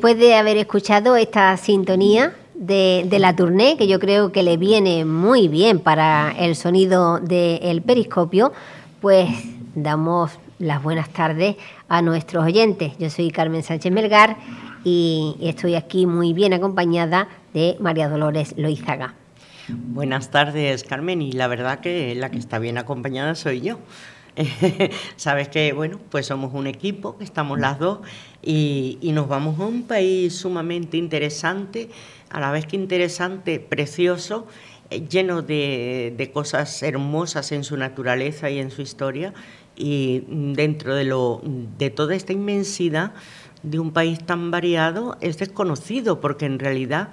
después de haber escuchado esta sintonía de, la tournée, que yo creo que le viene muy bien para el sonido del periscopio, pues damos las buenas tardes a nuestros oyentes. Yo soy Carmen Sánchez Melgar y estoy aquí muy bien acompañada de María Dolores Loizaga. Buenas tardes, Carmen, y la verdad que la que está bien acompañada soy yo. Sabes que, bueno, pues somos un equipo, estamos las dos y, nos vamos a un país sumamente interesante, a la vez que interesante, precioso, eh, lleno de, cosas hermosas en su naturaleza y en su historia y dentro de, lo, de toda esta inmensidad de un país tan variado es desconocido porque en realidad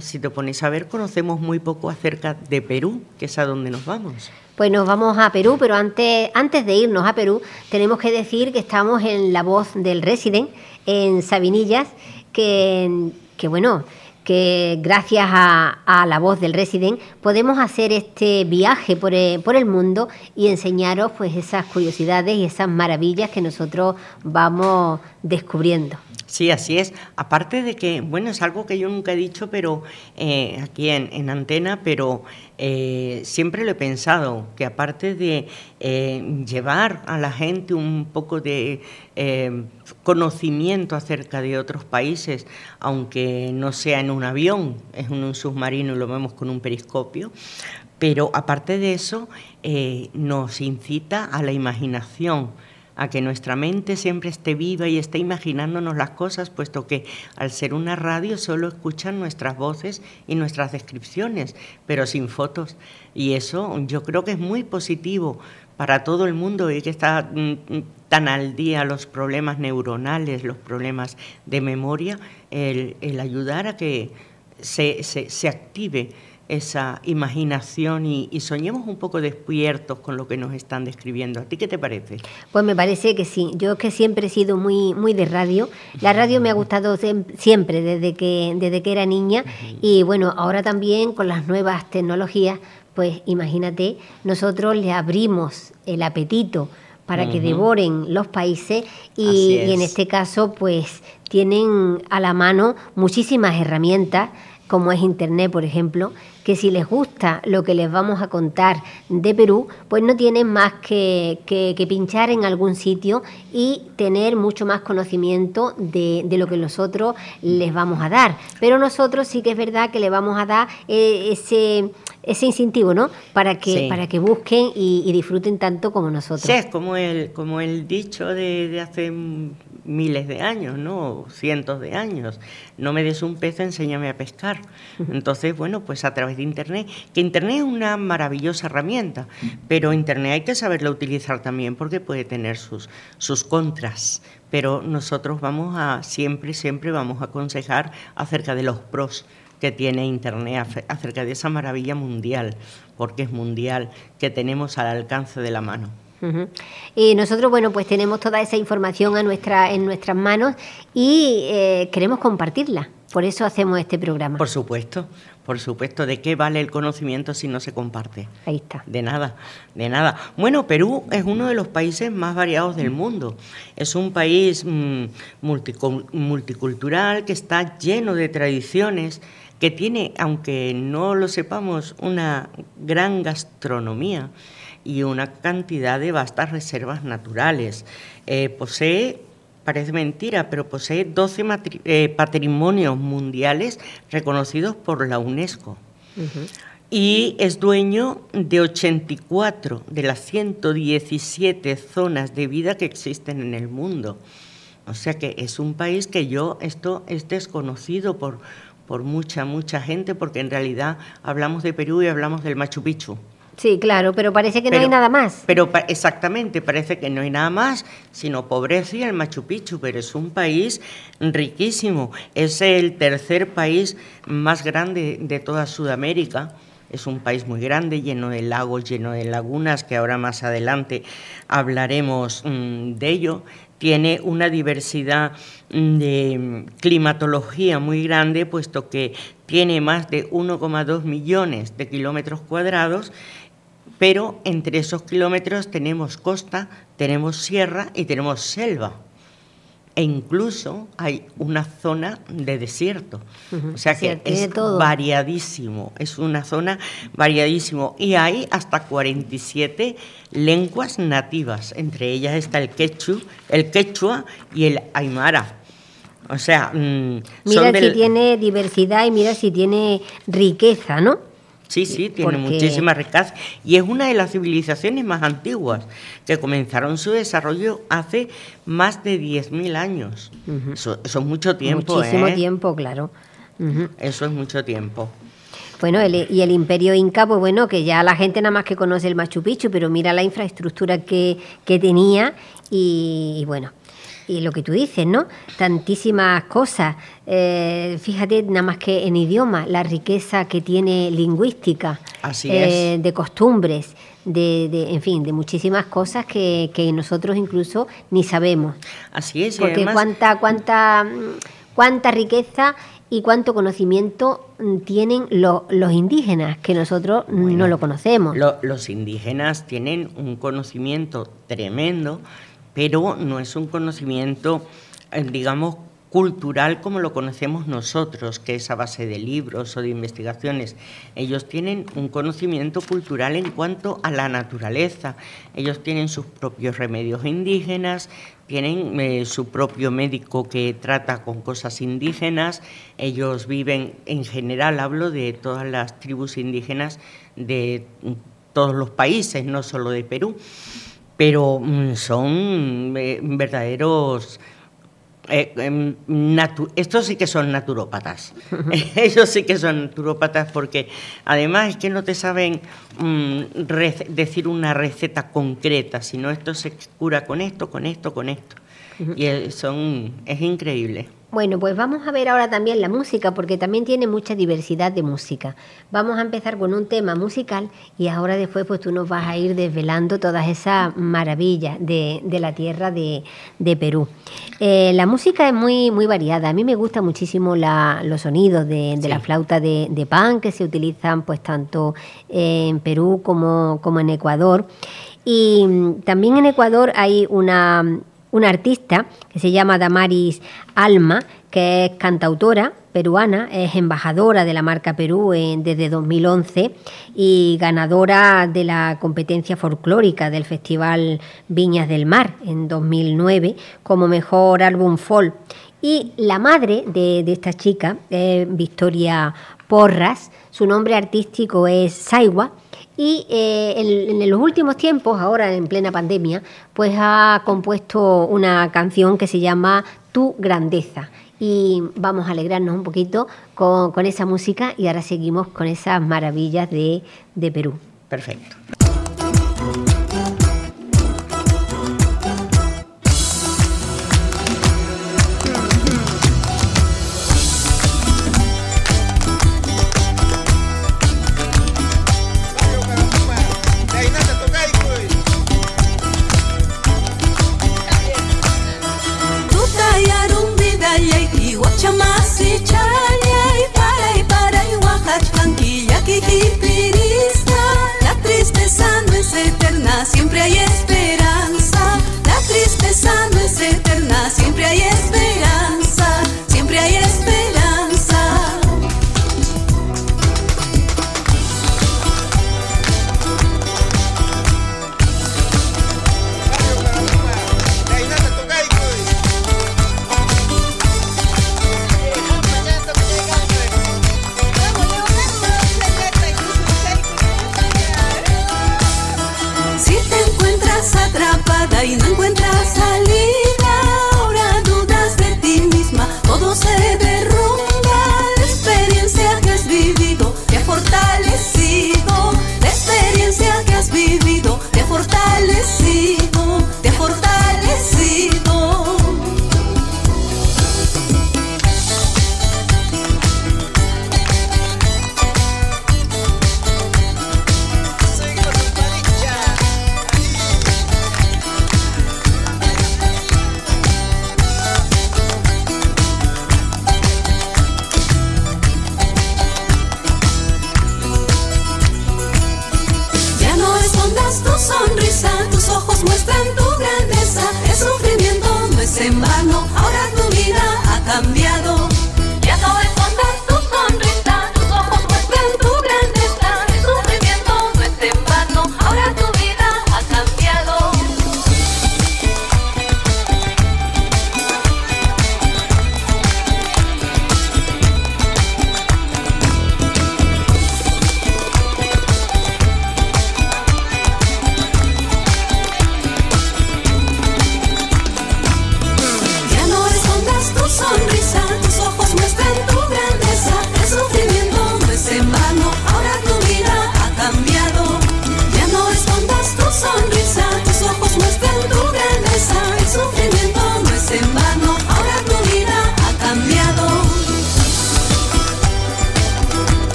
si te pones a ver conocemos muy poco acerca de Perú, que es a donde nos vamos. Pues nos vamos a Perú, pero antes, antes de irnos a Perú tenemos que decir que estamos en la voz del Resident, en Sabinillas, que, que bueno, que gracias a, la voz del Resident podemos hacer este viaje por el, por el, mundo y enseñaros pues esas curiosidades y esas maravillas que nosotros vamos descubriendo. Sí, así es. Aparte de que, bueno, es algo que yo nunca he dicho, pero eh, aquí en, antena, pero eh, siempre lo he pensado, que aparte de eh, llevar a la gente un poco de conocimiento acerca de otros países, aunque no sea en un avión, es en un submarino y lo vemos con un periscopio, pero aparte de eso, nos incita a la imaginación a que nuestra mente siempre esté viva y esté imaginándonos las cosas, puesto que al ser una radio solo escuchan nuestras voces y nuestras descripciones, pero sin fotos. Y eso yo creo que es muy positivo para todo el mundo y que está mm, mm, tan al día los problemas neuronales, los problemas de memoria, el, ayudar a que se, se, se active esa imaginación y, soñemos un poco despiertos con lo que nos están describiendo. ¿A ti qué te parece? Pues me parece que sí. Yo que siempre he sido muy, muy de radio. La radio me ha gustado siempre desde que, desde que era niña y bueno, ahora también con las nuevas tecnologías, pues imagínate, nosotros le abrimos el apetito para que devoren los países y, y en este caso pues tienen a la mano muchísimas herramientas como es Internet, por ejemplo, que si les gusta lo que les vamos a contar de Perú, pues no tienen más que, que, pinchar en algún sitio y tener mucho más conocimiento de, de, lo que nosotros les vamos a dar. Pero nosotros sí que es verdad que le vamos a dar eh, ese ese incentivo, ¿no? Para que, para que busquen y, disfruten tanto como nosotros. Sí, es como el, como el dicho de, de, hace miles de años, ¿no? Cientos de años. No me des un pez, enséñame a pescar. Entonces, bueno, pues a través de Internet, que Internet es una maravillosa herramienta, pero Internet hay que saberla utilizar también porque puede tener sus, sus contras. Pero nosotros vamos a, siempre, siempre vamos a aconsejar acerca de los pros que tiene Internet acerca de esa maravilla mundial, porque es mundial, que tenemos al alcance de la mano. Y nosotros, bueno, pues tenemos toda esa información a nuestra, en nuestras manos y eh, queremos compartirla. Por eso hacemos este programa. Por supuesto, por supuesto. ¿De qué vale el conocimiento si no se comparte? Ahí está. De nada, de nada. Bueno, Perú es uno de los países más variados del mundo. Es un país mm, multicultural que está lleno de tradiciones que tiene, aunque no lo sepamos, una gran gastronomía y una cantidad de vastas reservas naturales. Eh, posee, parece mentira, pero posee 12 eh, patrimonios mundiales reconocidos por la UNESCO. Y es dueño de 84 de las 117 zonas de vida que existen en el mundo. O sea que es un país que yo, esto es desconocido por, por mucha, mucha gente, porque en realidad hablamos de Perú y hablamos del Machu Picchu. Sí, claro, pero parece que no hay nada más. Pero exactamente, parece que no hay nada más, sino pobreza y el Machu Picchu, pero es un país riquísimo. Es el tercer país más grande de toda Sudamérica. Es un país muy grande, lleno de lagos, lleno de lagunas, que ahora más adelante hablaremos mm, de ello tiene una diversidad mm, de climatología muy grande, puesto que tiene más de 1,2 millones de kilómetros cuadrados, pero entre esos kilómetros tenemos costa, tenemos sierra y tenemos selva. e incluso hay una zona de desierto. O sea que es variadísimo, es una zona variadísimo y hay hasta 47 lenguas nativas, entre ellas está el quechua, el quechua y el aymara. O sea, mm, mira si tiene diversidad y mira si tiene riqueza, ¿no? Sí, sí, tiene muchísima riqueza y es una de las civilizaciones más antiguas que comenzaron su desarrollo hace más de 10.000 años. eso, es mucho tiempo. Muchísimo ¿eh? tiempo, claro. Eso es mucho tiempo. Bueno, y el imperio inca, pues bueno, que ya la gente nada más que conoce el Machu Picchu, pero mira la infraestructura que, que tenía y bueno, y lo que tú dices, ¿no? Tantísimas cosas. Eh, fíjate, nada más que en idioma, la riqueza que tiene lingüística, eh, de costumbres, de, en fin, de muchísimas cosas que, nosotros incluso ni sabemos. Así es. Porque cuánta, cuánta, cuánta riqueza y cuánto conocimiento tienen los indígenas, que nosotros no lo conocemos. los indígenas tienen un conocimiento tremendo pero no es un conocimiento, eh, digamos, cultural como lo conocemos nosotros, que es a base de libros o de investigaciones. Ellos tienen un conocimiento cultural en cuanto a la naturaleza. Ellos tienen sus propios remedios indígenas, tienen eh, su propio médico que trata con cosas indígenas. Ellos viven, en general, hablo de todas las tribus indígenas de todos los países, no solo de Perú pero mm, son eh, verdaderos... Eh, em, estos sí que son naturópatas. Ellos sí que son naturópatas porque además es que no te saben mm, decir una receta concreta, sino esto se cura con esto, con esto, con esto. Y son, es increíble. Bueno, pues vamos a ver ahora también la música, porque también tiene mucha diversidad de música. Vamos a empezar con un tema musical y ahora después pues tú nos vas a ir desvelando todas esas maravillas de, la tierra de, Perú. Eh, la música es muy, muy variada. A mí me gustan muchísimo los sonidos de, la flauta de, pan que se utilizan pues tanto en Perú como, como en Ecuador. Y también en Ecuador hay una una artista que se llama Damaris Alma, que es cantautora peruana, es embajadora de la marca Perú desde 2011 y ganadora de la competencia folclórica del Festival Viñas del Mar en 2009 como mejor álbum folk. Y la madre de, esta chica es Victoria Porras, su nombre artístico es Saiwa y eh, en, los últimos tiempos, ahora en plena pandemia, pues ha compuesto una canción que se llama Tu Grandeza. Y vamos a alegrarnos un poquito con, esa música y ahora seguimos con esas maravillas de, de Perú. Perfecto.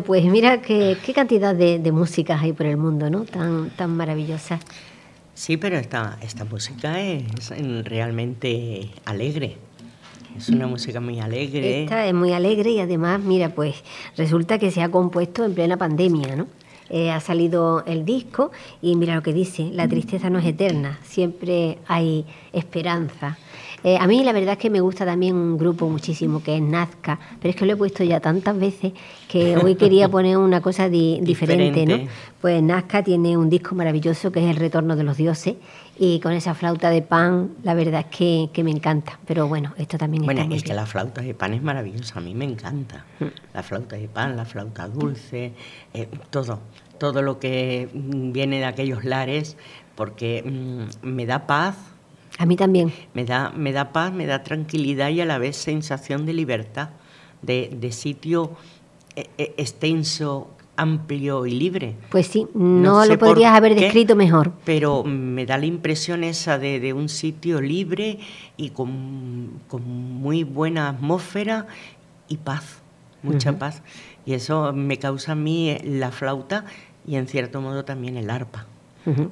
Bueno, pues mira qué, cantidad de, músicas hay por el mundo, ¿no? Tan, tan maravillosas. Sí, pero esta, esta música es realmente alegre. Es una música muy alegre. Esta es muy alegre y además, mira, pues resulta que se ha compuesto en plena pandemia, ¿no? Eh, ha salido el disco y mira lo que dice, la tristeza no es eterna, siempre hay esperanza. Eh, a mí la verdad es que me gusta también un grupo muchísimo que es Nazca, pero es que lo he puesto ya tantas veces que hoy quería poner una cosa diferente, ¿no? Pues Nazca tiene un disco maravilloso que es El Retorno de los Dioses y con esa flauta de pan la verdad es que, me encanta. Pero bueno, esto también bueno, Bueno, es que la flauta de pan es maravillosa, a mí me encanta. Mm. La flauta de pan, la flauta dulce, eh, todo, todo lo que viene de aquellos lares porque mm, me da paz a mí también. Me da, me da paz, me da tranquilidad y a la vez sensación de libertad, de, sitio eh, eh, extenso, amplio y libre. Pues sí, no, lo podrías haber descrito mejor. Pero me da la impresión esa de, un sitio libre y con, muy buena atmósfera y paz, mucha paz. Y eso me causa a mí la flauta y en cierto modo también el arpa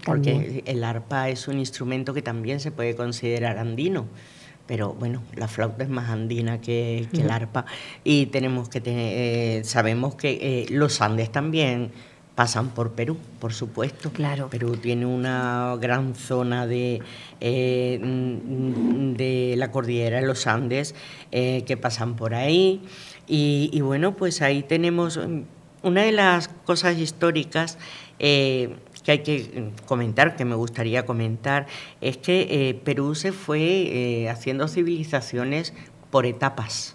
porque el arpa es un instrumento que también se puede considerar andino, pero bueno, la flauta es más andina que, el arpa y tenemos que tener, eh, sabemos que eh, los Andes también pasan por Perú, por supuesto. Claro. Perú tiene una gran zona de, eh, de la cordillera de los Andes que pasan por ahí. Y, y, bueno, pues ahí tenemos mm, una de las cosas históricas que hay que mm, comentar, que me gustaría comentar, es que eh, Perú se fue eh, haciendo civilizaciones por etapas.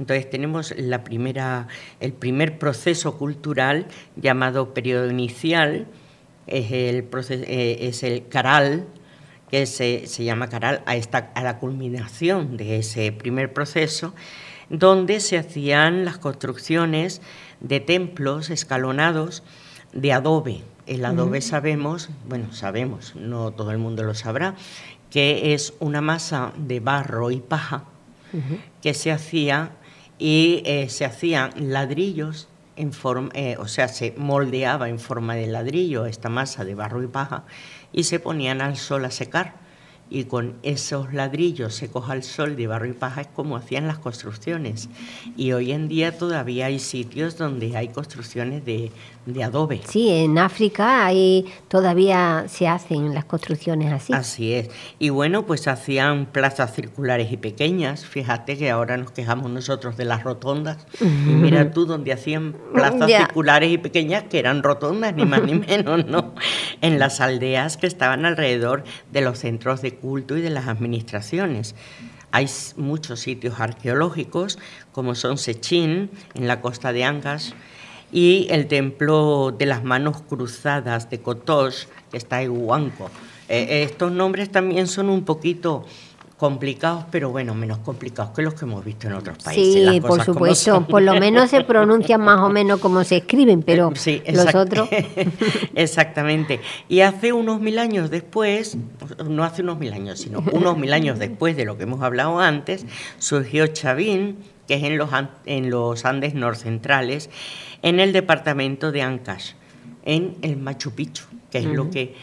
Entonces tenemos la primera, el primer proceso cultural llamado periodo inicial, es el, eh, es el Caral, que se, se llama Caral a, esta, a la culminación de ese primer proceso, donde se hacían las construcciones de templos escalonados de adobe, el adobe sabemos, bueno, sabemos, no todo el mundo lo sabrá, que es una masa de barro y paja que se hacía y eh, se hacían ladrillos en forma, eh, o sea, se moldeaba en forma de ladrillo esta masa de barro y paja y se ponían al sol a secar y con esos ladrillos secos al sol de barro y paja es como hacían las construcciones. Y hoy en día todavía hay sitios donde hay construcciones de, de adobe. Sí, en África hay, todavía se hacen las construcciones así. Así es. Y bueno, pues hacían plazas circulares y pequeñas. Fíjate que ahora nos quejamos nosotros de las rotondas. Mira tú donde hacían plazas circulares y pequeñas que eran rotondas, ni más ni menos, ¿no? En las aldeas que estaban alrededor de los centros de culto y de las administraciones. Hay muchos sitios arqueológicos, como son Sechín, en la costa de Angas, y el templo de las manos cruzadas de Kotosh, que está en Huanco. Eh, estos nombres también son un poquito complicados, pero bueno, menos complicados que los que hemos visto en otros países. Sí, por supuesto, por lo menos se pronuncian más o menos como se escriben, pero sí, los otros... Exactamente. Y hace unos mil años después, no hace unos mil años, sino unos mil años después de lo que hemos hablado antes, surgió Chavín, que es en los, en los Andes norcentrales, en el departamento de Ancash, en el Machu Picchu, que es lo que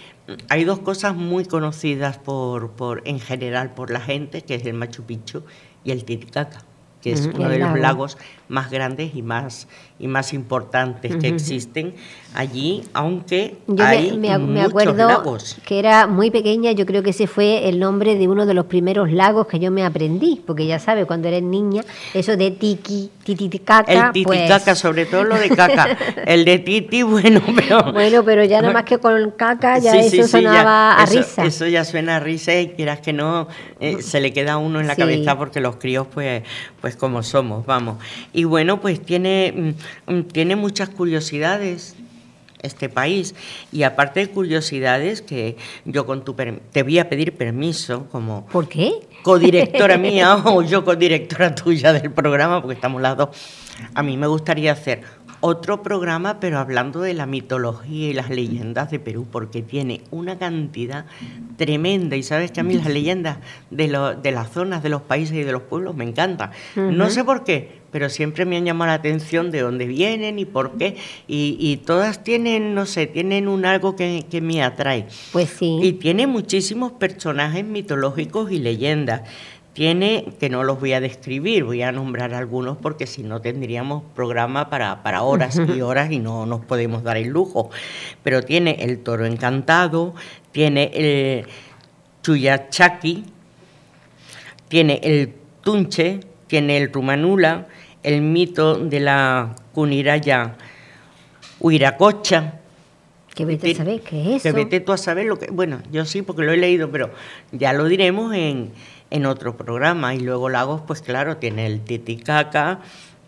hay dos cosas muy conocidas por, por, en general por la gente, que es el Machu Picchu y el Titicaca, que es uno de los lagos más grandes y más, y más importantes que existen allí, aunque hay me, me, acuerdo que era muy pequeña, yo creo que ese fue el nombre de uno de los primeros lagos que yo me aprendí, porque ya sabes, cuando eres niña, eso de tiki, titicaca. El titicaca, pues... sobre todo lo de caca. el de titi, bueno, pero. Bueno, pero ya nada más que con caca ya eso sonaba a risa. Eso ya suena a risa y quieras que no, eh, se le queda a uno en la cabeza porque los críos, pues, pues como somos, vamos. Y bueno, pues tiene, mm, mm, tiene muchas curiosidades este país. Y aparte de curiosidades, que yo con tu te voy a pedir permiso como... ¿Por qué? Codirectora mía o yo codirectora tuya del programa, porque estamos las dos. A mí me gustaría hacer otro programa, pero hablando de la mitología y las leyendas de Perú, porque tiene una cantidad tremenda. Y sabes que a mí las leyendas de, de las zonas, de los países y de los pueblos me encantan. No sé por qué, pero siempre me han llamado la atención de dónde vienen y por qué. Y, todas tienen, no sé, tienen un algo que, que me atrae. Pues sí. Y tiene muchísimos personajes mitológicos y leyendas tiene, que no los voy a describir, voy a nombrar algunos porque si no tendríamos programa para, para horas y horas y no nos podemos dar el lujo. Pero tiene el toro encantado, tiene el chuyachaki, tiene el tunche, tiene el rumanula, el mito de la cuniraya huiracocha. Que vete a saber qué es eso. Que vete tú a saber lo que... Bueno, yo sí porque lo he leído, pero ya lo diremos en en otro programa. Y luego Lagos, pues claro, tiene el Titicaca,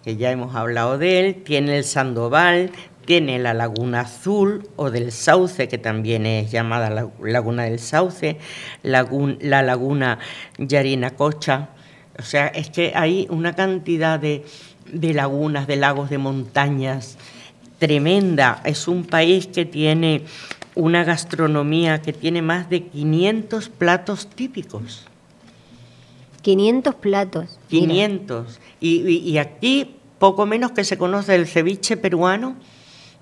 que ya hemos hablado de él, tiene el Sandoval, tiene la Laguna Azul o del Sauce, que también es llamada Laguna del Sauce, la Laguna Yarinacocha. O sea, es que hay una cantidad de, de lagunas, de lagos, de montañas tremenda. Es un país que tiene una gastronomía que tiene más de 500 platos típicos. 500 platos. 500. Y, aquí poco menos que se conoce el ceviche peruano.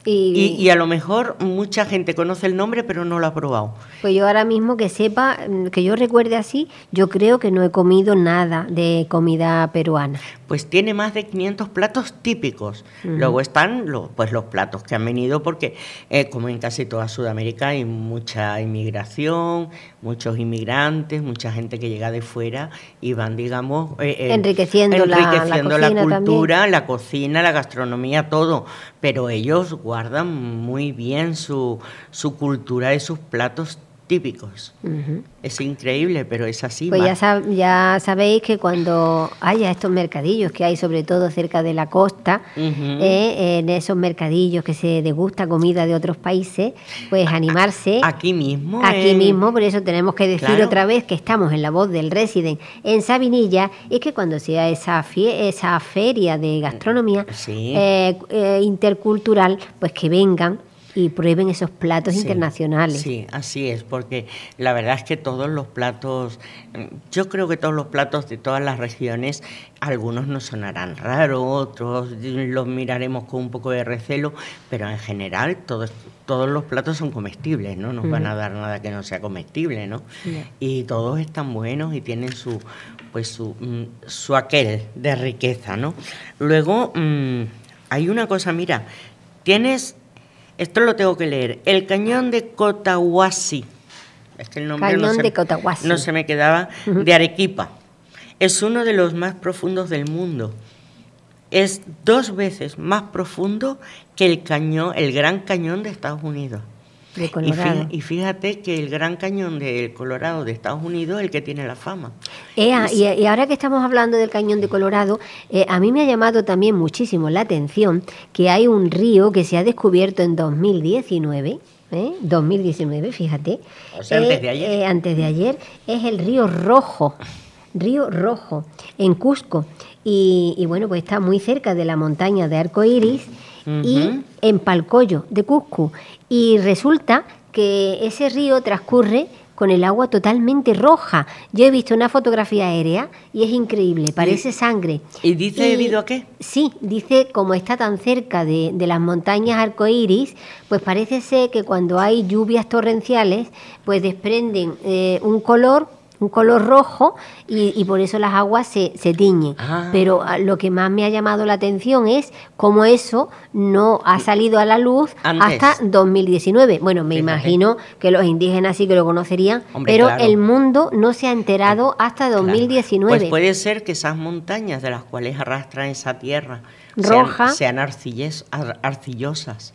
Y, a lo mejor mucha gente conoce el nombre, pero no lo ha probado. Pues yo ahora mismo que sepa, que yo recuerde así, yo creo que no he comido nada de comida peruana pues tiene más de 500 platos típicos. Luego están los, pues los platos que han venido porque, eh, como en casi toda Sudamérica, hay mucha inmigración, muchos inmigrantes, mucha gente que llega de fuera y van, digamos, eh, eh, enriqueciendo, enriqueciendo, la, cultura, la cocina, la gastronomía, todo. Pero ellos guardan muy bien su, su cultura y sus platos típicos. Es increíble, pero es así. Pues ya, ya, sabéis que cuando haya estos mercadillos que hay, sobre todo cerca de la costa, eh, en esos mercadillos que se degusta comida de otros países, pues animarse. Aquí mismo. Aquí mismo, por eso tenemos que decir otra vez que estamos en la voz del Resident en Sabinilla, y que cuando sea esa, esa feria de gastronomía eh, eh, intercultural, pues que vengan y prueben esos platos internacionales. Sí, así es, porque la verdad es que todos los platos, yo creo que todos los platos de todas las regiones, algunos nos sonarán raros, otros los miraremos con un poco de recelo, pero en general todos, todos los platos son comestibles, ¿no? Nos van a dar nada que no sea comestible, ¿no? Y todos están buenos y tienen su, pues su, mm, su aquel de riqueza, ¿no? Luego, mm, hay una cosa, mira, tienes esto lo tengo que leer. El cañón de Cotahuasi. Es que el nombre no, se, no se me quedaba. De Arequipa. Es uno de los más profundos del mundo. Es dos veces más profundo que el cañón, el Gran Cañón de Estados Unidos. Y fíjate, que el Gran Cañón del Colorado de Estados Unidos es el que tiene la fama. y, ahora que estamos hablando del Cañón de Colorado, eh, a mí me ha llamado también muchísimo la atención que hay un río que se ha descubierto en 2019. 2019, ¿eh? fíjate. O sea, antes de ayer. Eh, antes de ayer es el río Rojo. Río Rojo, en Cusco. Y, bueno, pues está muy cerca de la montaña de Arco Iris y en Palcoyo, de Cusco. Y resulta que ese río transcurre con el agua totalmente roja. Yo he visto una fotografía aérea y es increíble, parece sangre. ¿Y dice debido a qué? Sí, dice como está tan cerca de, las montañas arcoíris, pues parece ser que cuando hay lluvias torrenciales, pues desprenden eh, un color un color rojo y, por eso las aguas se, se tiñen. Ah. Pero ah, lo que más me ha llamado la atención es cómo eso no ha salido a la luz hasta 2019. Bueno, me imagino que los indígenas sí que lo conocerían, pero el mundo no se ha enterado hasta 2019. Pues puede ser que esas montañas de las cuales arrastran esa tierra roja sean, sean arcillosas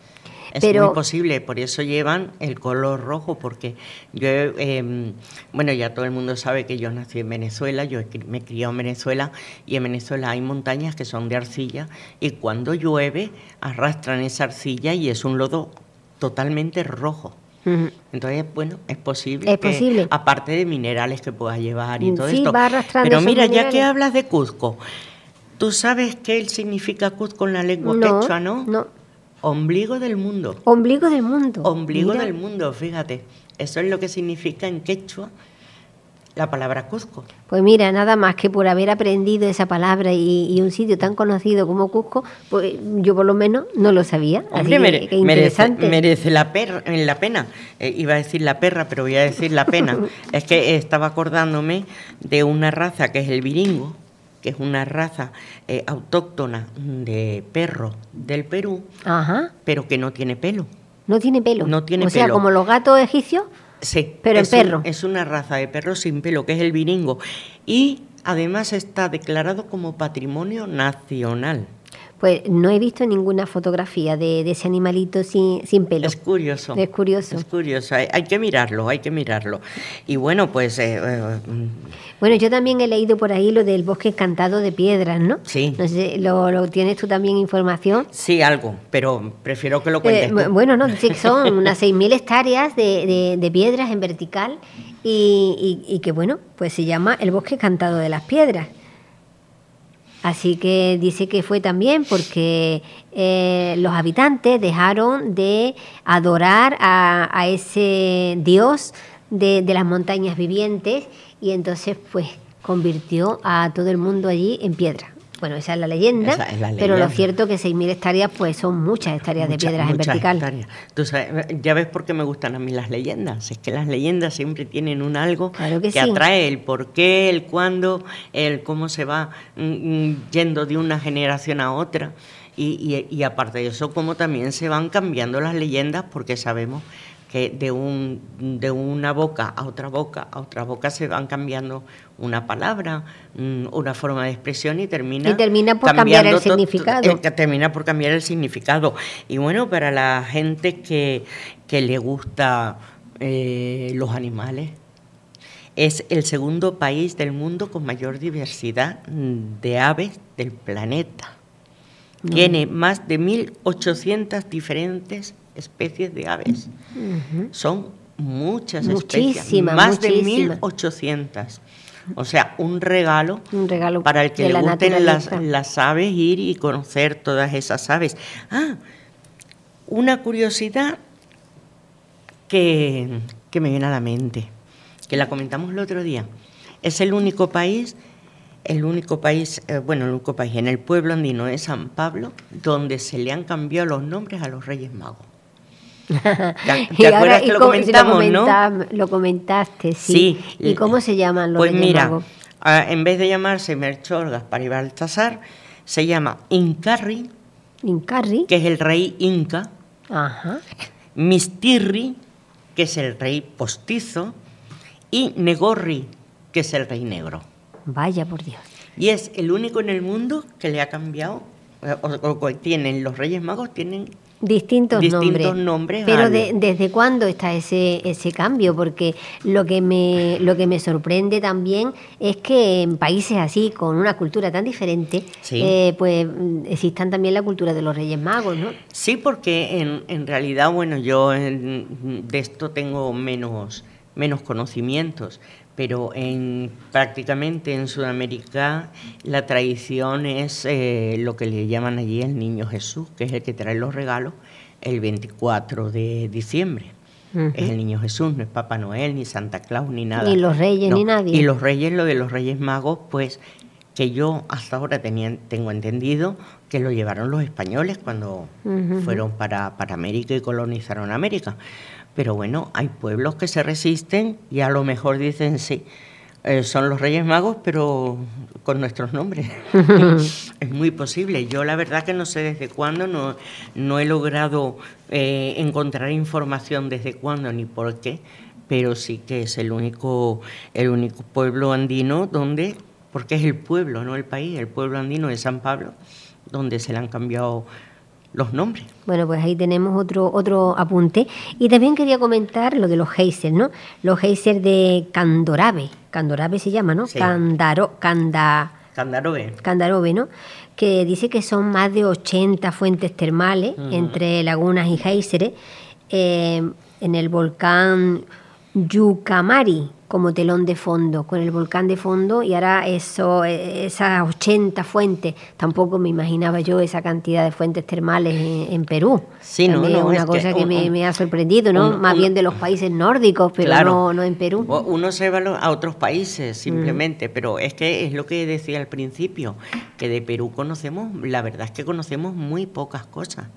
es muy posible, por eso llevan el color rojo, porque yo, em, bueno, ya todo el mundo sabe que yo nací en Venezuela, yo me crié en Venezuela y en Venezuela hay montañas que son de arcilla y cuando llueve arrastran esa arcilla y es un lodo totalmente rojo. Entonces, bueno, es posible. Es posible. Aparte de minerales que pueda llevar y todo esto. Pero mira, ya que hablas de Cuzco, ¿tú sabes qué significa Cuzco en la lengua quechua, no? No. Ombligo del mundo. Ombligo del mundo. Ombligo del mundo, fíjate. Eso es lo que significa en quechua la palabra Cusco. Pues mira, nada más que por haber aprendido esa palabra y, un sitio tan conocido como Cusco, pues yo por lo menos no lo sabía. Hombre, merece, la, la pena. Eh, iba a decir la perra, pero voy a decir la pena. es que estaba acordándome de una raza que es el viringo que es una raza eh, autóctona de perro del Perú, pero que no tiene pelo. No tiene pelo. No tiene o sea, como los gatos egipcios. Sí. Pero en perro. es una raza de perro sin pelo, que es el viringo. Y además está declarado como patrimonio nacional. Pues no he visto ninguna fotografía de, ese animalito sin, sin, pelo. Es curioso. Es curioso. Es curioso. Hay, que mirarlo, hay que mirarlo. Y bueno, pues... Eh, eh, bueno, yo también he leído por ahí lo del bosque encantado de piedras, ¿no? Sí. No sé, ¿lo, tienes tú también información? Sí, algo, pero prefiero que lo cuentes eh, Bueno, no, son unas 6.000 hectáreas de, de, piedras en vertical y, y que, bueno, pues se llama el bosque encantado de las piedras. Así que dice que fue también porque eh, los habitantes dejaron de adorar a, ese dios de, de, las montañas vivientes y entonces pues convirtió a todo el mundo allí en piedra. Bueno, esa es la leyenda, pero lo cierto que 6.000 hectáreas pues son muchas hectáreas de piedras en vertical. Tú ya ves por qué me gustan a mí las leyendas. Es que las leyendas siempre tienen un algo que, atrae el por qué, el cuándo, el cómo se va mm, mm, yendo de una generación a otra. Y, y aparte de eso, cómo también se van cambiando las leyendas porque sabemos que de, un, de una boca a otra boca a otra boca se van cambiando una palabra, mm, una forma de expresión y termina, y termina por cambiar el significado. Eh, termina por cambiar el significado. Y bueno, para la gente que, que le gusta eh, los animales, es el segundo país del mundo con mayor diversidad de aves del planeta. Tiene más de 1.800 diferentes especies de aves. Son muchas especies, más de 1.800. O sea, un regalo, un regalo para el que le gusten las, las, aves, ir y conocer todas esas aves. Ah, una curiosidad que, que me viene a la mente, que la comentamos el otro día. Es el único país el único país, eh, bueno, el único país en el pueblo andino de San Pablo, donde se le han cambiado los nombres a los Reyes Magos. ¿Te, acuerdas que lo comentamos, lo, no? lo comentaste, sí. ¿Y cómo se llaman los Pues mira, en vez de llamarse Melchor, Gaspar y Baltasar, se llama Incarri, Incarri, que es el rey inca, Ajá. Mistirri, que es el rey postizo, y Negorri, que es el rey negro. Vaya por Dios. Y es el único en el mundo que le ha cambiado, eh, o tienen, los Reyes Magos tienen Distintos, nombres. Pero ¿desde cuándo está ese, ese cambio? Porque lo que, me, lo que me sorprende también es que en países así, con una cultura tan diferente, eh, pues existan también la cultura de los Reyes Magos, ¿no? Sí, porque en, en realidad, bueno, yo de esto tengo menos menos conocimientos, pero en, prácticamente en Sudamérica la tradición es eh, lo que le llaman allí el Niño Jesús, que es el que trae los regalos el 24 de diciembre. Es el Niño Jesús, no es Papá Noel, ni Santa Claus, ni nada. Ni los reyes, ni nadie. Y los reyes, lo de los reyes magos, pues que yo hasta ahora tenía, tengo entendido que lo llevaron los españoles cuando fueron para, para América y colonizaron América. Pero bueno, hay pueblos que se resisten y a lo mejor dicen sí. Eh, son los Reyes Magos, pero con nuestros nombres. es muy posible. Yo la verdad que no sé desde cuándo, no, no he logrado eh, encontrar información desde cuándo ni por qué, pero sí que es el único, el único pueblo andino donde, porque es el pueblo, no el país, el pueblo andino de San Pablo, donde se le han cambiado los nombres. Bueno, pues ahí tenemos otro otro apunte. Y también quería comentar lo de los geysers, ¿no? Los geysers de Candorabe, Candorabe se llama, ¿no? Candaro, Canda, Candarobe. Candarobe, ¿no? Que dice que son más de 80 fuentes termales entre lagunas y géiseres eh, en el volcán Yucamari, como telón de fondo, con el volcán de fondo y ahora eso, e, esas 80 fuentes, tampoco me imaginaba yo esa cantidad de fuentes termales en, Perú. Sí, no, no, una cosa que, me, ha sorprendido, ¿no? Más bien de los países nórdicos, pero no, no en Perú. Uno se va a otros países simplemente, mm. pero es que es lo que decía al principio, que de Perú conocemos, la verdad es que conocemos muy pocas cosas.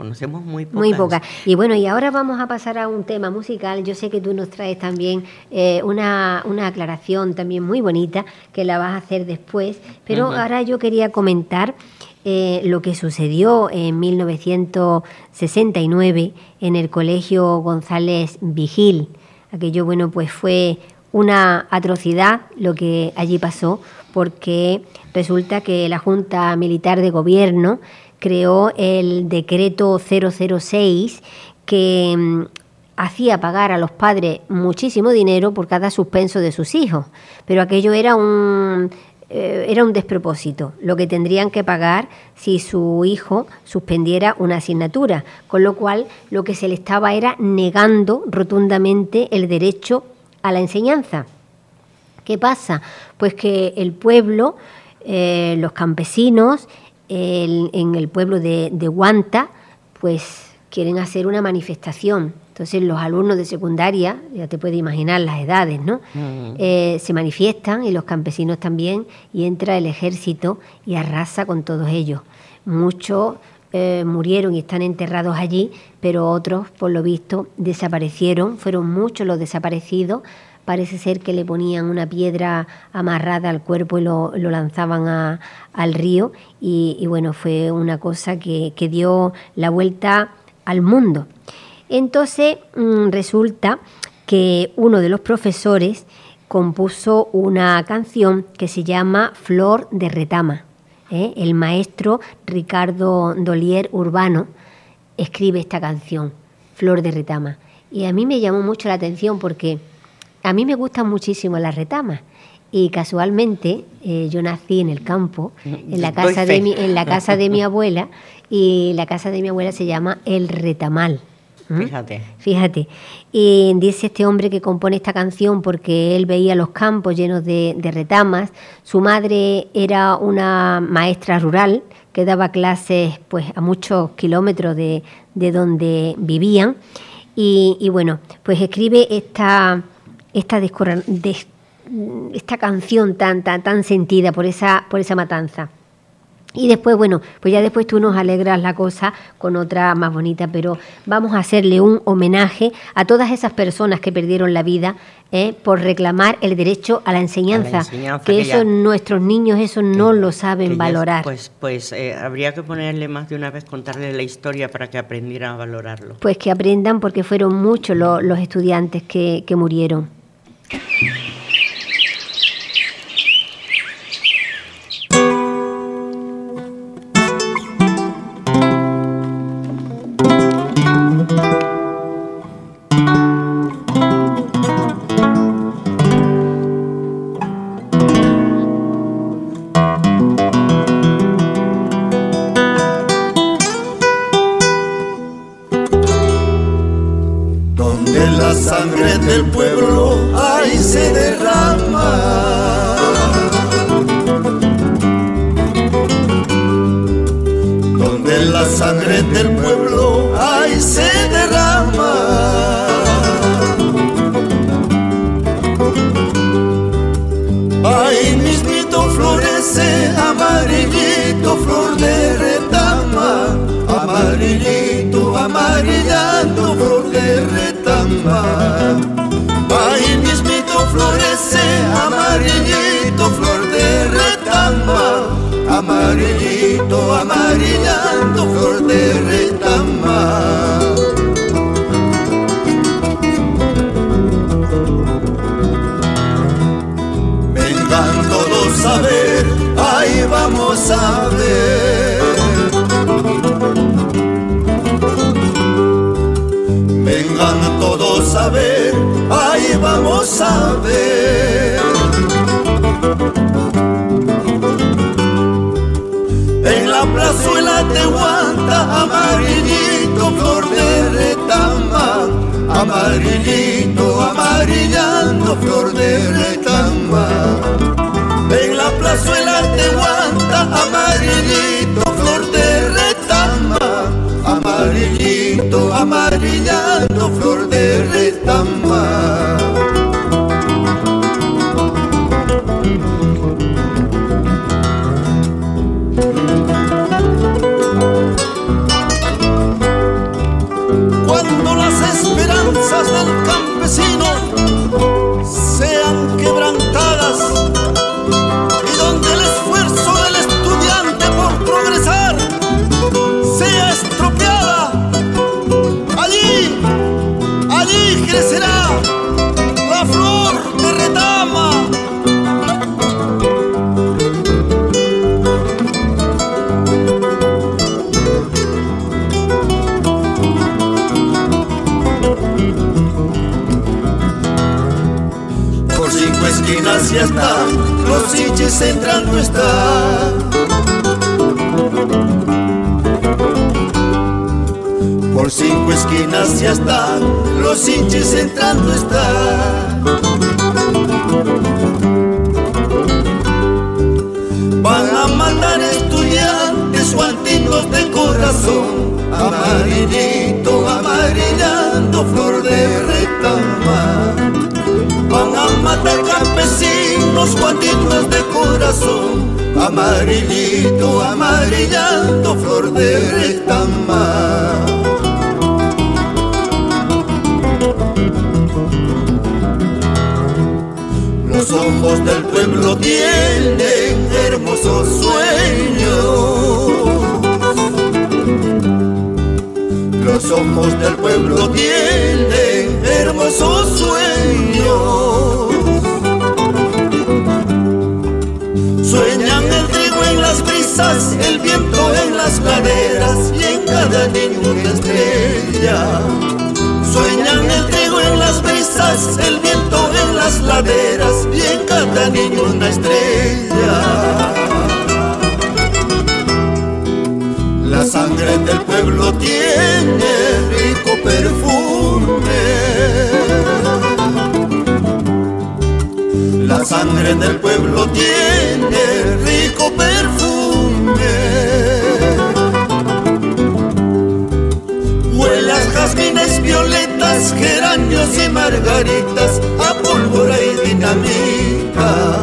Conocemos muy pocas. Muy pocas. Y bueno, y ahora vamos a pasar a un tema musical. Yo sé que tú nos traes también eh, una, una, aclaración también muy bonita que la vas a hacer después, pero ahora yo quería comentar eh, lo que sucedió en 1969 en el Colegio González Vigil. Aquello, bueno, pues fue una atrocidad lo que allí pasó, porque resulta que la Junta Militar de Gobierno creó el decreto 006 que mm, hacía pagar a los padres muchísimo dinero por cada suspenso de sus hijos, pero aquello era un eh, era un despropósito, lo que tendrían que pagar si su hijo suspendiera una asignatura, con lo cual lo que se le estaba era negando rotundamente el derecho a la enseñanza. ¿Qué pasa? Pues que el pueblo, eh, los campesinos, en el pueblo de, de Guanta, pues quieren hacer una manifestación. Entonces los alumnos de secundaria, ya te puedes imaginar las edades, ¿no? Mm. Eh, se manifiestan y los campesinos también y entra el ejército y arrasa con todos ellos. Muchos eh, murieron y están enterrados allí, pero otros, por lo visto, desaparecieron. Fueron muchos los desaparecidos parece ser que le ponían una piedra amarrada al cuerpo y lo, lanzaban al río y, bueno, fue una cosa que, dio la vuelta al mundo. Entonces mm, resulta que uno de los profesores compuso una canción que se llama Flor de Retama. ¿eh? El maestro Ricardo Dolier Urbano escribe esta canción, Flor de Retama. Y a mí me llamó mucho la atención porque a mí me gustan muchísimo las retamas y casualmente eh, yo nací en el campo, en la casa de mi, en la casa de mi abuela y la casa de mi abuela se llama El Retamal. Fíjate. Fíjate. Y dice este hombre que compone esta canción porque él veía los campos llenos de, retamas. Su madre era una maestra rural que daba clases pues a muchos kilómetros de, donde vivían. Y, y bueno, pues escribe esta, esta, esta canción tan, tan, tan sentida por esa, por esa matanza. Y después, bueno, pues ya después tú nos alegras la cosa con otra más bonita, pero vamos a hacerle un homenaje a todas esas personas que perdieron la vida ¿eh? por reclamar el derecho a la enseñanza, que, eso nuestros niños eso no lo saben valorar. pues pues eh, habría que ponerle más de una vez, contarle la historia para que aprendieran a valorarlo. Pues que aprendan porque fueron muchos los estudiantes que, que murieron. you Donde la sangre del pueblo ahí se derrama. Ahí mismito florece amarillito flor de retama, amarillito, amarillando flor de retama. Ahí mismito florece amarillito amarillito, amarillando flor de retama. Vengan todos a ver, ahí vamos a ver. Vengan todos a ver, ahí vamos a ver. Te guanta amarillito, flor de retama, amarillito, amarillando, flor de retama. En la plazuela te guanta amarillito, flor de retama, amarillito, amarillando, flor de del campesino los hinches entrando está. Por cinco esquinas ya está, los hinches entrando está. Van a matar estudiantes guantinos de corazón, amarillito, amarillando flor de retama. Van a matar campesinos guantinos de corazón, amarillito, amarillando flor de retama. Los ojos del pueblo tienen hermosos sueños. Los ojos del pueblo tienen hermosos sueños. Cada niño una estrella. Sueñan el trigo en las brisas, el viento en las laderas y en cada niño una estrella. La sangre del pueblo tiene rico perfume. La sangre del pueblo tiene rico violetas, geranios y margaritas, a pólvora y dinamita.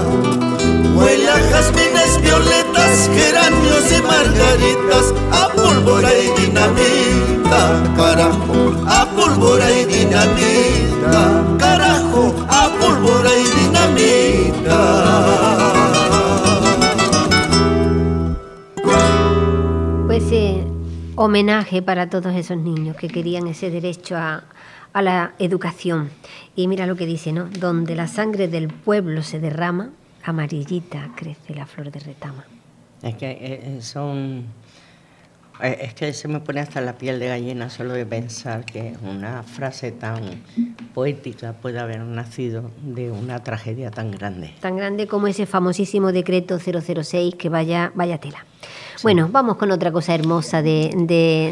Huele a jazmines, violetas, geranios y margaritas, a pólvora y dinamita. Carajo, a pólvora y dinamita. Carajo, homenaje para todos esos niños que querían ese derecho a, a la educación. Y mira lo que dice, ¿no? Donde la sangre del pueblo se derrama, amarillita crece la flor de retama. Es que eh, eh, son. eh, Es que se me pone hasta la piel de gallina solo de pensar que una frase tan poética puede haber nacido de una tragedia tan grande. Tan grande como ese famosísimo decreto 006 que vaya, vaya tela. Bueno, vamos con otra cosa hermosa de,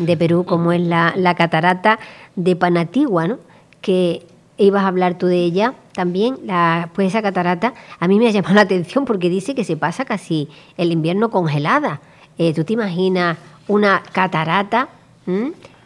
de- Perú, como es la, la catarata de Panatigua, ¿no? que ibas a hablar tú de ella también, la, pues esa catarata, a mí me ha llamado la atención porque dice que se pasa casi el invierno congelada. Eh, ¿Tú te imaginas una catarata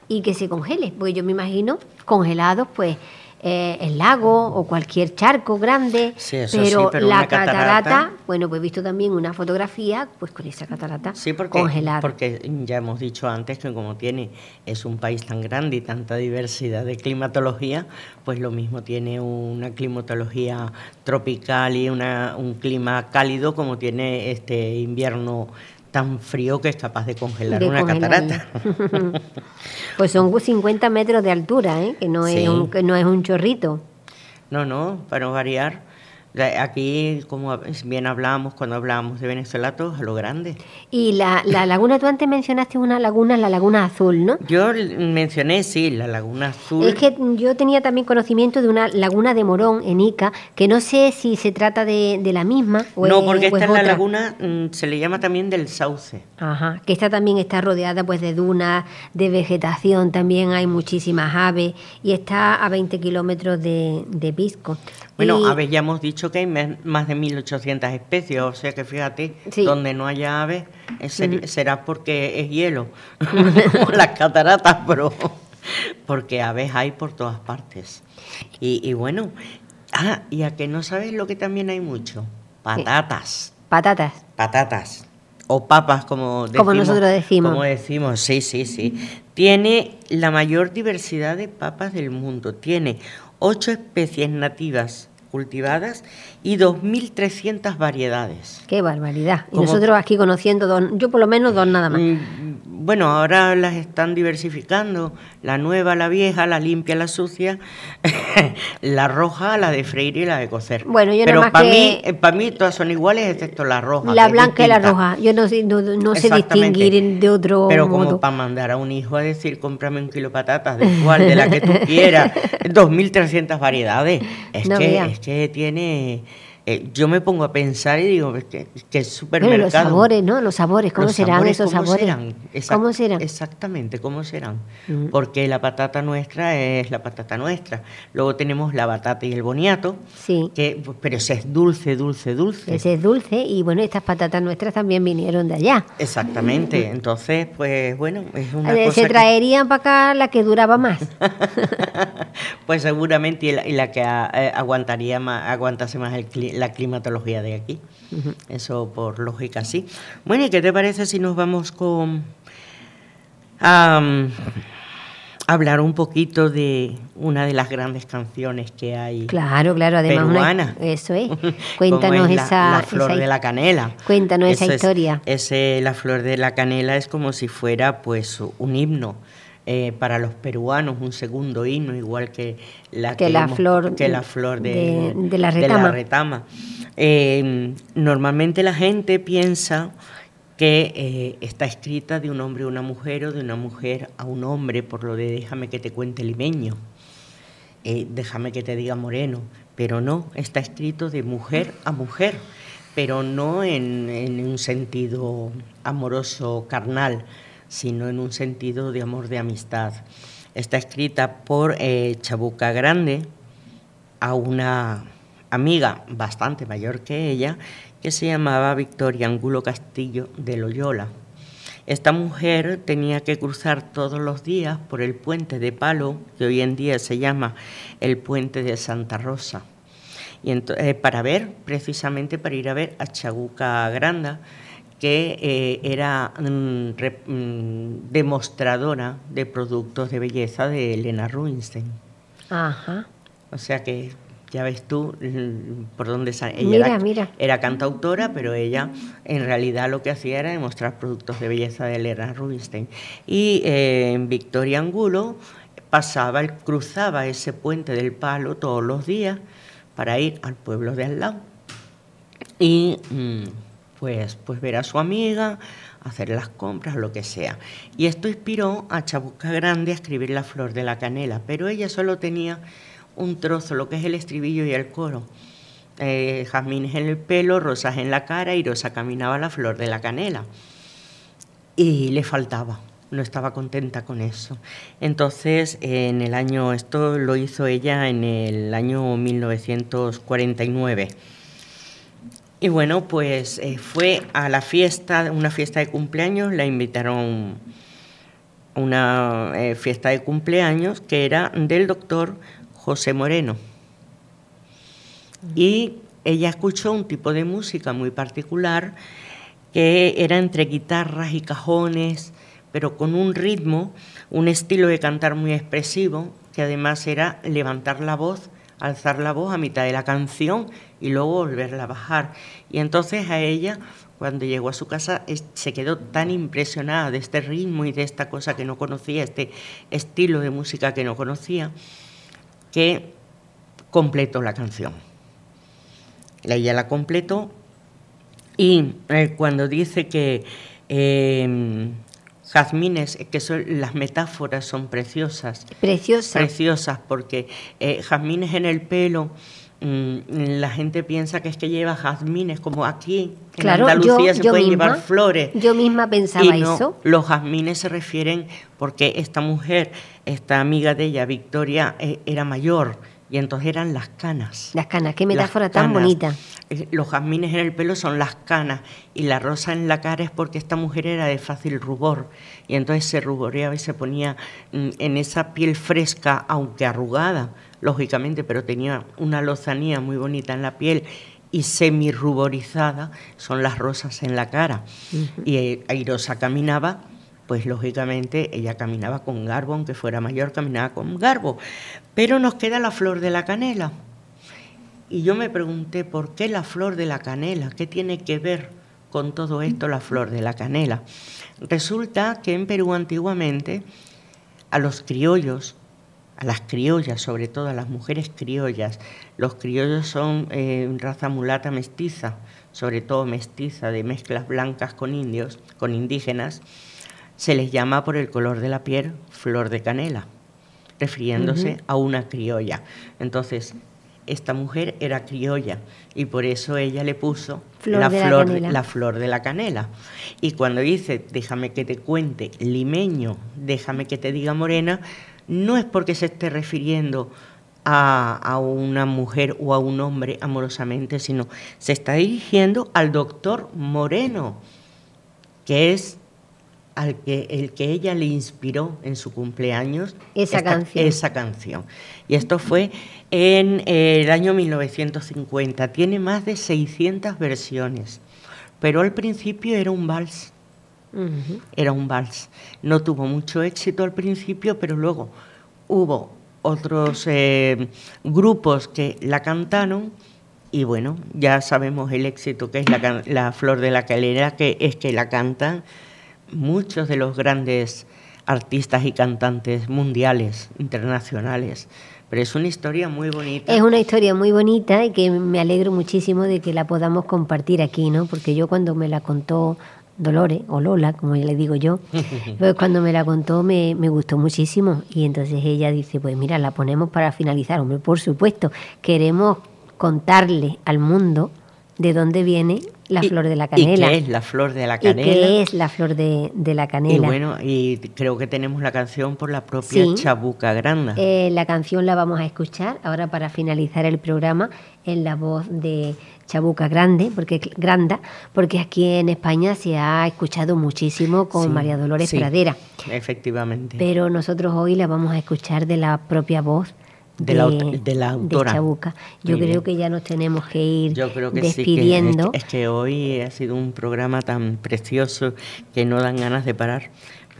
y que se congele? Pues yo me imagino congelados, pues eh, el lago o cualquier charco grande, pero, la catarata, bueno, pues he visto también una fotografía, pues con esa catarata sí, porque, congelada. Porque ya hemos dicho antes que como tiene, es un país tan grande y tanta diversidad de climatología, pues lo mismo tiene una climatología tropical y una, un clima cálido como tiene este invierno tan frío que es capaz de congelar una catarata. pues son 50 metros de altura, ¿eh? que, no es un, que no es un chorrito. No, no, para variar. Aquí, como bien hablábamos cuando hablábamos de Venezuela, todo a lo grande. Y la, la, laguna, tú antes mencionaste una laguna, la Laguna Azul, ¿no? Yo mencioné, sí, la Laguna Azul. Es que yo tenía también conocimiento de una laguna de Morón, en Ica, que no sé si se trata de, de la misma o No, porque esta es la laguna, mm, se le llama también del Sauce. Ajá, que esta también está rodeada pues de dunas, de vegetación, también hay muchísimas aves y está a 20 kilómetros de, de Pisco. Bueno, aves ya hemos dicho que hay más de 1.800 especies, o sea que fíjate, donde no haya aves será porque es hielo, las cataratas, pero porque aves hay por todas partes. Y, bueno, ah, y a que no sabes lo que también hay mucho, patatas. Patatas. Patatas. O papas, como decimos. Como nosotros decimos. Como decimos, sí, sí, sí. Tiene la mayor diversidad de papas del mundo. Tiene ocho especies nativas cultivadas y 2.300 variedades. ¡Qué barbaridad! Y nosotros aquí conociendo dos, yo por lo menos dos nada más. Mm, bueno, ahora las están diversificando, la nueva, la vieja, la limpia, la sucia, la roja, la de freír y la de cocer. Bueno, yo Pero para mí, eh, para mí todas son iguales excepto la roja. La blanca y la roja, yo no, no, sé distinguir de otro Pero como para mandar a un hijo a decir, cómprame un kilo de patatas, de cual, de la que tú quieras, 2.300 variedades. Es, que, que tiene eh, yo me pongo a pensar y digo que, que es supermercado. los sabores, ¿no? Los sabores, ¿cómo serán esos ¿cómo sabores? Serán? ¿Cómo serán? Exactamente, ¿cómo serán? Mm. Porque la patata nuestra es la patata nuestra. Luego tenemos la batata y el boniato. Sí. Que, pero ese es dulce, dulce, dulce. Ese es dulce y bueno, estas patatas nuestras también vinieron de allá. Exactamente. Mm. Entonces, pues bueno, es una eh, Se traerían para acá la que duraba más. pues seguramente y la, que eh, aguantaría más, aguantase más el clima la climatología de aquí. Eso por lógica sí. Bueno, ¿y qué te parece si nos vamos con a hablar un poquito de una de las grandes canciones que hay. Claro, claro, además eso es. Cuéntanos esa la flor de la canela. Cuéntanos esa historia. ese la flor de la canela es como si fuera pues un himno. Eh, para los peruanos un segundo himno, igual que la, que, la, flor, que la flor de, la retama. Eh, normalmente la gente piensa que eh, está escrita de un hombre a una mujer o de una mujer a un hombre, por lo de déjame que te cuente limeño, déjame que te diga moreno, pero no, está escrito de mujer a mujer, pero no en un sentido amoroso carnal, sino en un sentido de amor de amistad. Está escrita por eh, Chabuca Grande a una amiga bastante mayor que ella, que se llamaba Victoria Angulo Castillo de Loyola. Esta mujer tenía que cruzar todos los días por el puente de Palo, que hoy en día se llama el puente de Santa Rosa, y eh, para ver, precisamente para ir a ver a Chabuca Grande, que eh, era mm, mm, demostradora de productos de belleza de Elena Rubinstein. Ajá. O sea que ya ves tú mm, por dónde sale. Ella era, mira. era, cantautora, pero ella en realidad lo que hacía era demostrar productos de belleza de Elena Rubinstein. Y eh, Victoria Angulo pasaba, cruzaba ese puente del palo todos los días para ir al pueblo de al lado. Y pues, pues ver a su amiga, hacer las compras, lo que sea. Y esto inspiró a Chabuca Grande a escribir La Flor de la Canela, pero ella solo tenía un trozo, lo que es el estribillo y el coro. Eh, jazmines en el pelo, rosas en la cara y Rosa caminaba la flor de la canela. Y le faltaba. no estaba contenta con eso. Entonces, en el año, esto lo hizo ella en el año 1949. Y bueno, pues eh, fue a la fiesta, una fiesta de cumpleaños, la invitaron a una eh, fiesta de cumpleaños que era del doctor José Moreno. Y ella escuchó un tipo de música muy particular que era entre guitarras y cajones, pero con un ritmo, un estilo de cantar muy expresivo, que además era levantar la voz, alzar la voz a mitad de la canción y luego volverla a bajar. Y entonces a ella, cuando llegó a su casa, se quedó tan impresionada de este ritmo y de esta cosa que no conocía, este estilo de música que no conocía, que completó la canción. Ella la completó y eh, cuando dice que eh, jazmines, que son, las metáforas son preciosas. Preciosas. Preciosas, porque eh, jazmines en el pelo, mm, la gente piensa que es que lleva jazmines, como aquí, en Andalucía se pueden llevar flores. Yo misma pensaba eso. Los jazmines se refieren porque esta mujer, esta amiga de ella, Victoria, eh, era mayor y entonces eran las canas. Las canas, qué metáfora tan bonita. Los jazmines en el pelo son las canas y la rosa en la cara es porque esta mujer era de fácil rubor y entonces se ruboreaba y se ponía mm, en esa piel fresca, aunque arrugada, lógicamente, pero tenía una lozanía muy bonita en la piel y semi-ruborizada son las rosas en la cara. Y eh, Airosa caminaba pues lógicamente ella caminaba con garbo, aunque fuera mayor, caminaba con garbo. Pero nos queda la flor de la canela. Y yo me pregunté, ¿por qué la flor de la canela? ¿Qué tiene que ver con todo esto la flor de la canela? Resulta que en Perú antiguamente a los criollos, a las criollas, sobre todo a las mujeres criollas, los criollos son eh, raza mulata mestiza, sobre todo mestiza, de mezclas blancas con indios, con indígenas, se les llama por el color de la piel flor de canela, refiriéndose a una criolla. Entonces, esta mujer era criolla y por eso ella le puso la, flor, la, flor de la canela. Y cuando dice, déjame que te cuente limeño, déjame que te diga morena, no es porque se esté refiriendo a, a, una mujer o a un hombre amorosamente, sino se está dirigiendo al doctor Moreno, que es al que, el que ella le inspiró en su cumpleaños esa, canción. esa canción. Y esto fue en el año 1950. Tiene más de 600 versiones, pero al principio era un vals. Era un vals. No tuvo mucho éxito al principio, pero luego hubo otros eh, grupos que la cantaron y bueno, ya sabemos el éxito que es la, la Flor de la Calera, que es que la cantan muchos de los grandes artistas y cantantes mundiales, internacionales. Pero es una historia muy bonita. Es una historia muy bonita y que me alegro muchísimo de que la podamos compartir aquí, ¿no? Porque yo cuando me la contó Dolores, o Lola, como le digo yo, pues cuando me la contó me, me, gustó muchísimo. Y entonces ella dice, pues mira, la ponemos para finalizar. Hombre, por supuesto, queremos contarle al mundo de dónde viene la flor de la canela. ¿Y qué es la flor de la canela? ¿Y qué es la flor de, la canela? Y bueno, y creo que tenemos la canción por la propia Chabuca Granda. Eh, la canción la vamos a escuchar ahora para finalizar el programa en la voz de Chabuca Grande, porque Granda, porque aquí en España se ha escuchado muchísimo con María Dolores Pradera. Efectivamente. Pero nosotros hoy la vamos a escuchar de la propia voz de, la, de la autora. Chabuca. Yo creo que ya nos tenemos que ir despidiendo. es, que, hoy ha sido un programa tan precioso que no dan ganas de parar,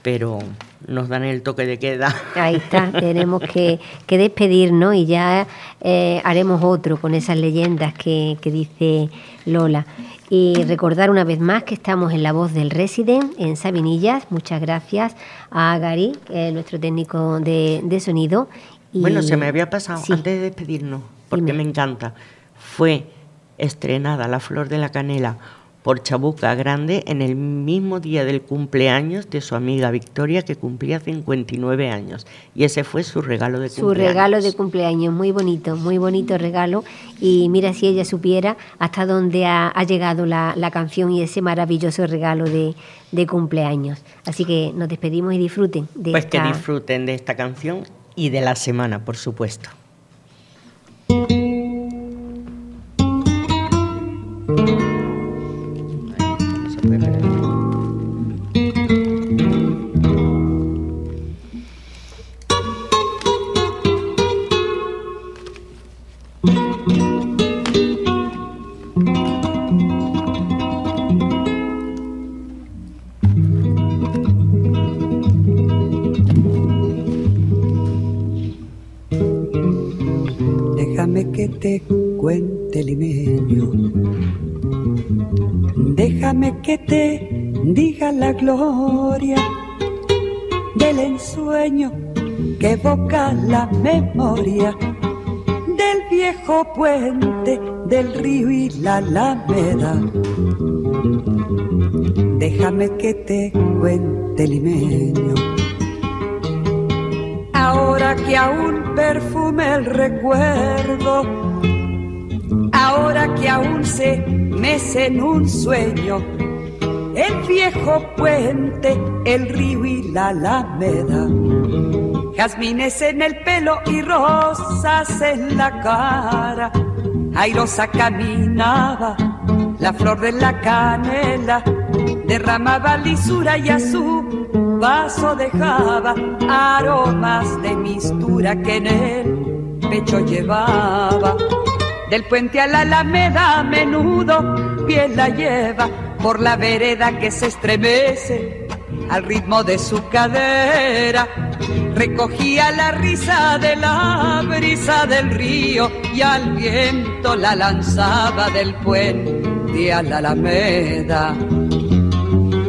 pero nos dan el toque de queda. Ahí está, tenemos que, que despedirnos y ya eh, haremos otro con esas leyendas que, que dice Lola. Y recordar una vez más que estamos en La Voz del Resident, en Sabinillas. Muchas gracias a Gary, nuestro técnico de, de sonido, bueno, se me había pasado, antes de despedirnos, porque me encanta, fue estrenada La Flor de la Canela por Chabuca Grande en el mismo día del cumpleaños de su amiga Victoria que cumplía 59 años. Y ese fue su regalo de cumpleaños. Su regalo de cumpleaños, muy bonito, muy bonito regalo. Y mira si ella supiera hasta dónde ha, llegado la, canción y ese maravilloso regalo de, cumpleaños. Así que nos despedimos y disfruten de Pues que disfruten de esta canción y de la semana, por supuesto. Te cuente limeño. Déjame que te diga la gloria del ensueño que evoca la memoria del viejo puente del río y la alameda. Déjame que te cuente limeño. Que aún perfume el recuerdo ahora que aún se mece en un sueño. El viejo puente, el río y la alameda. Jazmines en el pelo y rosas en la cara. Airosa caminaba, la flor de la canela derramaba lisura y a vaso dejaba aromas de mistura que en el pecho llevaba. Del puente a la alameda a menudo piel la lleva por la vereda que se estremece al ritmo de su cadera. Recogía la risa de la brisa del río y al viento la lanzaba del puente a la alameda.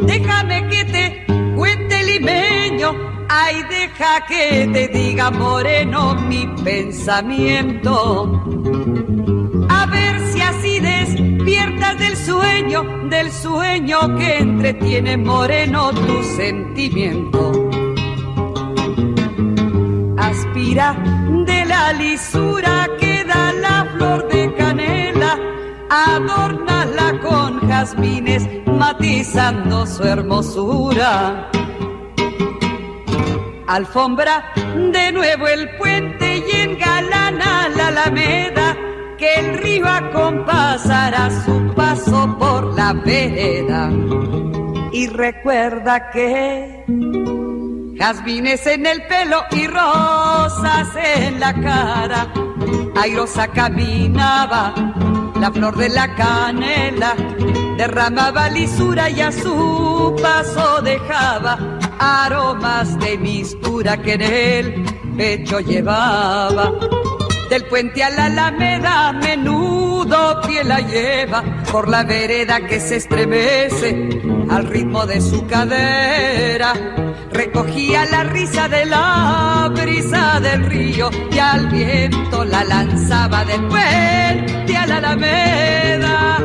Déjame que te limeño, ay deja que te diga moreno mi pensamiento despiertas del sueño, del sueño que entretiene moreno tu sentimiento. Aspira de la lisura que da la flor de canela, adórnala con jazmines, matizando su hermosura. Alfombra de nuevo el puente y engalana la alameda que el río acompasará su paso por la vereda. Y recuerda que jazmines en el pelo y rosas en la cara. Airosa caminaba, la flor de la canela derramaba lisura y a su paso dejaba aromas de mistura que en el pecho llevaba del puente a la alameda, menudo pie la lleva por la vereda que se estremece al ritmo de su cadera. Recogía la risa de la brisa del río y al viento la lanzaba del puente a la alameda.